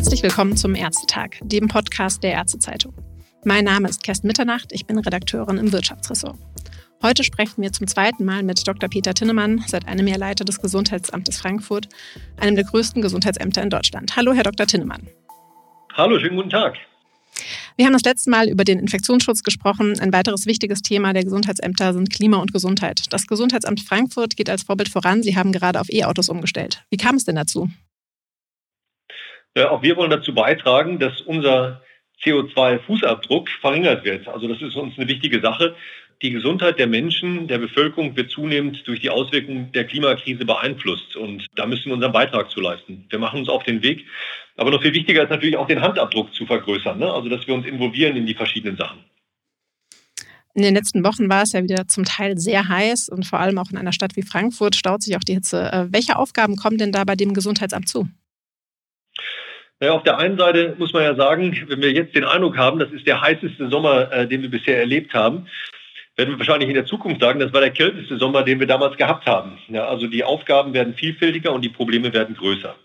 Herzlich willkommen zum Ärztetag, dem Podcast der Ärztezeitung. Mein Name ist Kerstin Mitternacht, ich bin Redakteurin im Wirtschaftsressort. Heute sprechen wir zum zweiten Mal mit Dr. Peter Tinnemann, seit einem Jahr Leiter des Gesundheitsamtes Frankfurt, einem der größten Gesundheitsämter in Deutschland. Hallo, Herr Dr. Tinnemann. Hallo, schönen guten Tag. Wir haben das letzte Mal über den Infektionsschutz gesprochen. Ein weiteres wichtiges Thema der Gesundheitsämter sind Klima und Gesundheit. Das Gesundheitsamt Frankfurt geht als Vorbild voran. Sie haben gerade auf E-Autos umgestellt. Wie kam es denn dazu? Äh, auch wir wollen dazu beitragen, dass unser CO2-Fußabdruck verringert wird. Also das ist uns eine wichtige Sache. Die Gesundheit der Menschen, der Bevölkerung wird zunehmend durch die Auswirkungen der Klimakrise beeinflusst. Und da müssen wir unseren Beitrag zu leisten. Wir machen uns auf den Weg. Aber noch viel wichtiger ist natürlich auch den Handabdruck zu vergrößern. Ne? Also dass wir uns involvieren in die verschiedenen Sachen. In den letzten Wochen war es ja wieder zum Teil sehr heiß und vor allem auch in einer Stadt wie Frankfurt staut sich auch die Hitze. Äh, welche Aufgaben kommen denn da bei dem Gesundheitsamt zu? Naja, auf der einen Seite muss man ja sagen, wenn wir jetzt den Eindruck haben, das ist der heißeste Sommer, äh, den wir bisher erlebt haben, werden wir wahrscheinlich in der Zukunft sagen, das war der kälteste Sommer, den wir damals gehabt haben. Ja, also die Aufgaben werden vielfältiger und die Probleme werden größer.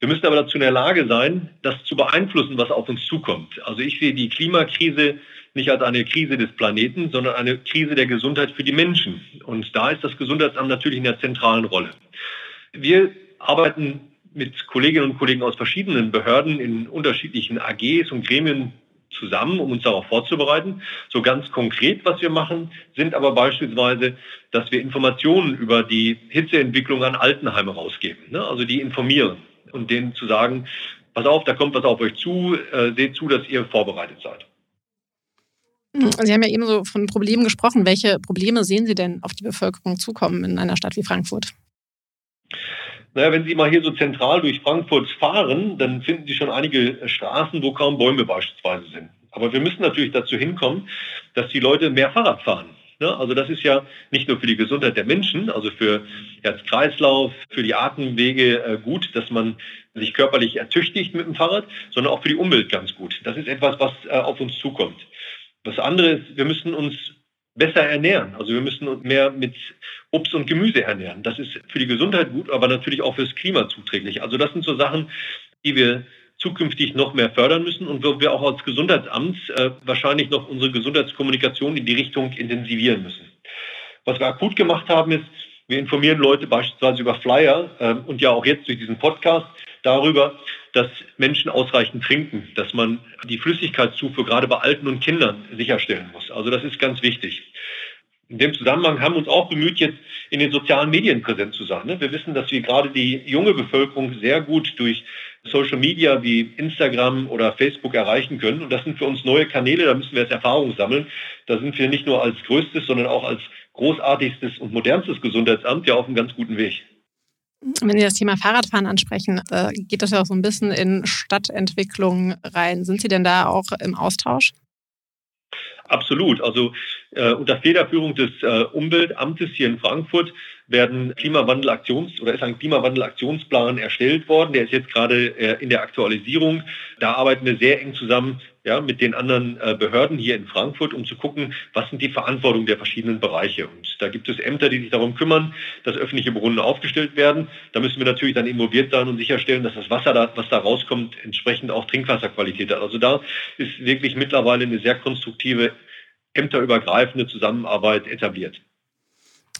Wir müssen aber dazu in der Lage sein, das zu beeinflussen, was auf uns zukommt. Also ich sehe die Klimakrise nicht als eine Krise des Planeten, sondern eine Krise der Gesundheit für die Menschen. Und da ist das Gesundheitsamt natürlich in der zentralen Rolle. Wir arbeiten mit Kolleginnen und Kollegen aus verschiedenen Behörden in unterschiedlichen AGs und Gremien zusammen, um uns darauf vorzubereiten. So ganz konkret, was wir machen, sind aber beispielsweise, dass wir Informationen über die Hitzeentwicklung an Altenheime rausgeben. Ne? Also die informieren und denen zu sagen, pass auf, da kommt was auf euch zu, äh, seht zu, dass ihr vorbereitet seid. Sie haben ja eben so von Problemen gesprochen. Welche Probleme sehen Sie denn auf die Bevölkerung zukommen in einer Stadt wie Frankfurt? Naja, wenn Sie mal hier so zentral durch Frankfurt fahren, dann finden Sie schon einige Straßen, wo kaum Bäume beispielsweise sind. Aber wir müssen natürlich dazu hinkommen, dass die Leute mehr Fahrrad fahren. Also das ist ja nicht nur für die Gesundheit der Menschen, also für Herz-Kreislauf, für die Atemwege äh, gut, dass man sich körperlich ertüchtigt mit dem Fahrrad, sondern auch für die Umwelt ganz gut. Das ist etwas, was äh, auf uns zukommt. Das andere ist, wir müssen uns besser ernähren. Also wir müssen uns mehr mit Obst und Gemüse ernähren. Das ist für die Gesundheit gut, aber natürlich auch fürs Klima zuträglich. Also das sind so Sachen, die wir zukünftig noch mehr fördern müssen und wo wir auch als Gesundheitsamt äh, wahrscheinlich noch unsere Gesundheitskommunikation in die Richtung intensivieren müssen. Was wir akut gemacht haben, ist, wir informieren Leute beispielsweise über Flyer äh, und ja auch jetzt durch diesen Podcast darüber, dass Menschen ausreichend trinken, dass man die Flüssigkeitszufuhr gerade bei Alten und Kindern sicherstellen muss. Also das ist ganz wichtig. In dem Zusammenhang haben wir uns auch bemüht, jetzt in den sozialen Medien präsent zu sein. Ne? Wir wissen, dass wir gerade die junge Bevölkerung sehr gut durch Social Media wie Instagram oder Facebook erreichen können. Und das sind für uns neue Kanäle, da müssen wir jetzt Erfahrung sammeln. Da sind wir nicht nur als größtes, sondern auch als großartigstes und modernstes Gesundheitsamt ja auf einem ganz guten Weg. Wenn Sie das Thema Fahrradfahren ansprechen, da geht das ja auch so ein bisschen in Stadtentwicklung rein. Sind Sie denn da auch im Austausch? Absolut. Also äh, unter Federführung des äh, Umweltamtes hier in Frankfurt werden Klimawandelaktions- oder ist ein Klimawandelaktionsplan erstellt worden. Der ist jetzt gerade äh, in der Aktualisierung. Da arbeiten wir sehr eng zusammen ja, mit den anderen äh, Behörden hier in Frankfurt, um zu gucken, was sind die Verantwortungen der verschiedenen Bereiche. Und da gibt es Ämter, die sich darum kümmern, dass öffentliche Brunnen aufgestellt werden. Da müssen wir natürlich dann involviert sein und sicherstellen, dass das Wasser, da, was da rauskommt, entsprechend auch Trinkwasserqualität hat. Also da ist wirklich mittlerweile eine sehr konstruktive, ämterübergreifende Zusammenarbeit etabliert.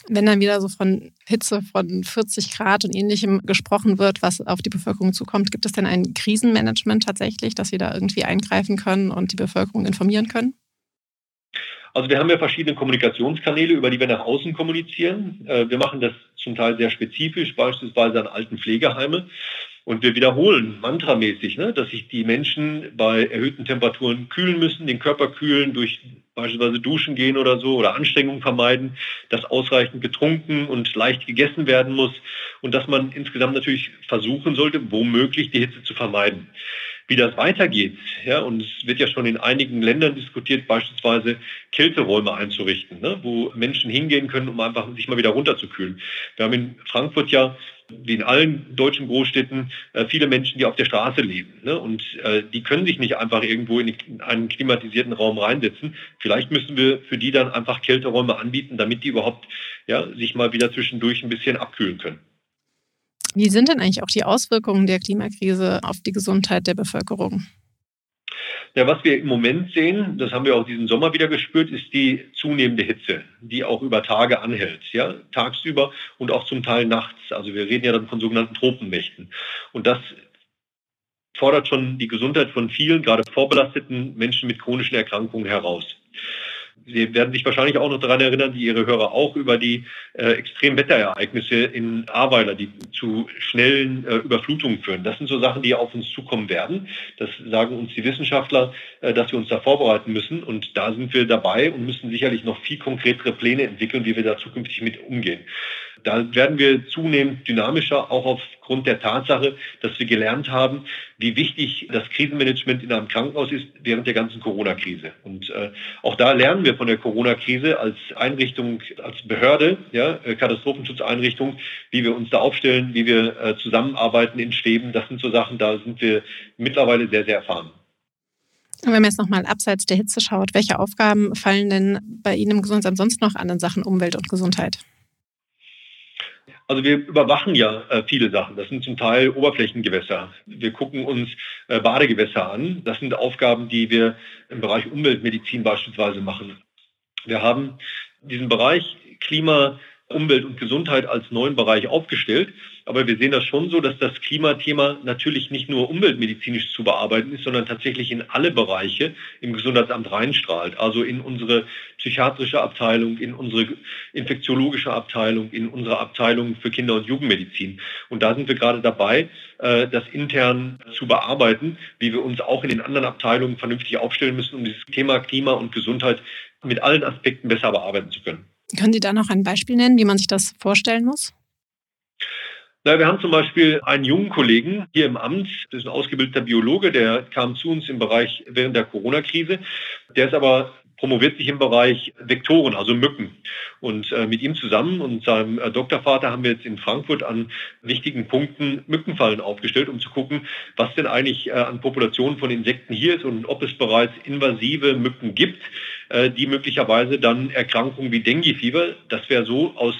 Wenn dann wieder so von Hitze von 40 Grad und ähnlichem gesprochen wird, was auf die Bevölkerung zukommt, gibt es denn ein Krisenmanagement tatsächlich, dass Sie da irgendwie eingreifen können und die Bevölkerung informieren können? Also wir haben ja verschiedene Kommunikationskanäle, über die wir nach außen kommunizieren. Äh, wir machen das zum Teil sehr spezifisch, beispielsweise an alten Pflegeheime. Und wir wiederholen mantramäßig, ne, dass sich die Menschen bei erhöhten Temperaturen kühlen müssen, den Körper kühlen, durch beispielsweise duschen gehen oder so oder Anstrengungen vermeiden, dass ausreichend getrunken und leicht gegessen werden muss und dass man insgesamt natürlich versuchen sollte, womöglich die Hitze zu vermeiden. Wie das weitergeht, ja, und es wird ja schon in einigen Ländern diskutiert, beispielsweise Kälteräume einzurichten, ne, wo Menschen hingehen können, um einfach sich mal wieder runterzukühlen. Wir haben in Frankfurt ja wie in allen deutschen Großstädten äh, viele Menschen, die auf der Straße leben. Ne? Und äh, die können sich nicht einfach irgendwo in einen klimatisierten Raum reinsetzen. Vielleicht müssen wir für die dann einfach Kälteräume anbieten, damit die überhaupt ja, sich mal wieder zwischendurch ein bisschen abkühlen können. Wie sind denn eigentlich auch die Auswirkungen der Klimakrise auf die Gesundheit der Bevölkerung? Ja, was wir im Moment sehen, das haben wir auch diesen Sommer wieder gespürt, ist die zunehmende Hitze, die auch über Tage anhält, ja, tagsüber und auch zum Teil nachts. Also wir reden ja dann von sogenannten Tropenmächten. Und das fordert schon die Gesundheit von vielen, gerade vorbelasteten Menschen mit chronischen Erkrankungen heraus. Sie werden sich wahrscheinlich auch noch daran erinnern, wie Ihre Hörer auch, über die äh, extremen Wetterereignisse in Ahrweiler, die zu schnellen äh, Überflutungen führen. Das sind so Sachen, die auf uns zukommen werden. Das sagen uns die Wissenschaftler, äh, dass wir uns da vorbereiten müssen. Und da sind wir dabei und müssen sicherlich noch viel konkretere Pläne entwickeln, wie wir da zukünftig mit umgehen. Da werden wir zunehmend dynamischer, auch aufgrund der Tatsache, dass wir gelernt haben, wie wichtig das Krisenmanagement in einem Krankenhaus ist während der ganzen Corona-Krise. Und äh, auch da lernen wir von der Corona-Krise als Einrichtung, als Behörde, ja, äh, Katastrophenschutzeinrichtung, wie wir uns da aufstellen, wie wir äh, zusammenarbeiten in Stäben. Das sind so Sachen, da sind wir mittlerweile sehr, sehr erfahren. Und wenn man jetzt nochmal abseits der Hitze schaut, welche Aufgaben fallen denn bei Ihnen im Gesundheitsamt sonst noch an in Sachen Umwelt und Gesundheit? Also wir überwachen ja äh, viele Sachen. Das sind zum Teil Oberflächengewässer. Wir gucken uns äh, Badegewässer an. Das sind Aufgaben, die wir im Bereich Umweltmedizin beispielsweise machen. Wir haben diesen Bereich Klima, Umwelt und Gesundheit als neuen Bereich aufgestellt. Aber wir sehen das schon so, dass das Klimathema natürlich nicht nur umweltmedizinisch zu bearbeiten ist, sondern tatsächlich in alle Bereiche im Gesundheitsamt reinstrahlt. Also in unsere psychiatrische Abteilung, in unsere infektiologische Abteilung, in unsere Abteilung für Kinder- und Jugendmedizin. Und da sind wir gerade dabei, äh, das intern zu bearbeiten, wie wir uns auch in den anderen Abteilungen vernünftig aufstellen müssen, um dieses Thema Klima und Gesundheit mit allen Aspekten besser bearbeiten zu können. Können Sie da noch ein Beispiel nennen, wie man sich das vorstellen muss? Na, wir haben zum Beispiel einen jungen Kollegen hier im Amt, das ist ein ausgebildeter Biologe, der kam zu uns im Bereich während der Corona-Krise. Der ist aber promoviert sich im Bereich Vektoren, also Mücken. Und äh, mit ihm zusammen und seinem äh, Doktorvater haben wir jetzt in Frankfurt an wichtigen Punkten Mückenfallen aufgestellt, um zu gucken, was denn eigentlich äh, an Populationen von Insekten hier ist und ob es bereits invasive Mücken gibt, äh, die möglicherweise dann Erkrankungen wie Dengue-Fieber, das wäre so aus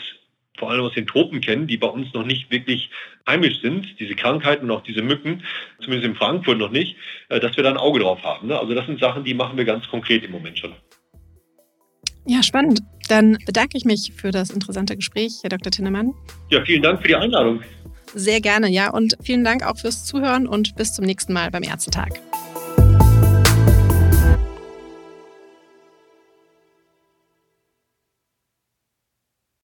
vor allem aus den Tropen kennen, die bei uns noch nicht wirklich heimisch sind, diese Krankheiten und auch diese Mücken, zumindest in Frankfurt noch nicht, äh, dass wir da ein Auge drauf haben. Ne? Also das sind Sachen, die machen wir ganz konkret im Moment schon. Ja, spannend. Dann bedanke ich mich für das interessante Gespräch, Herr Dr. Tinnemann. Ja, vielen Dank für die Einladung. Sehr gerne, ja. Und vielen Dank auch fürs Zuhören und bis zum nächsten Mal beim Ärztetag.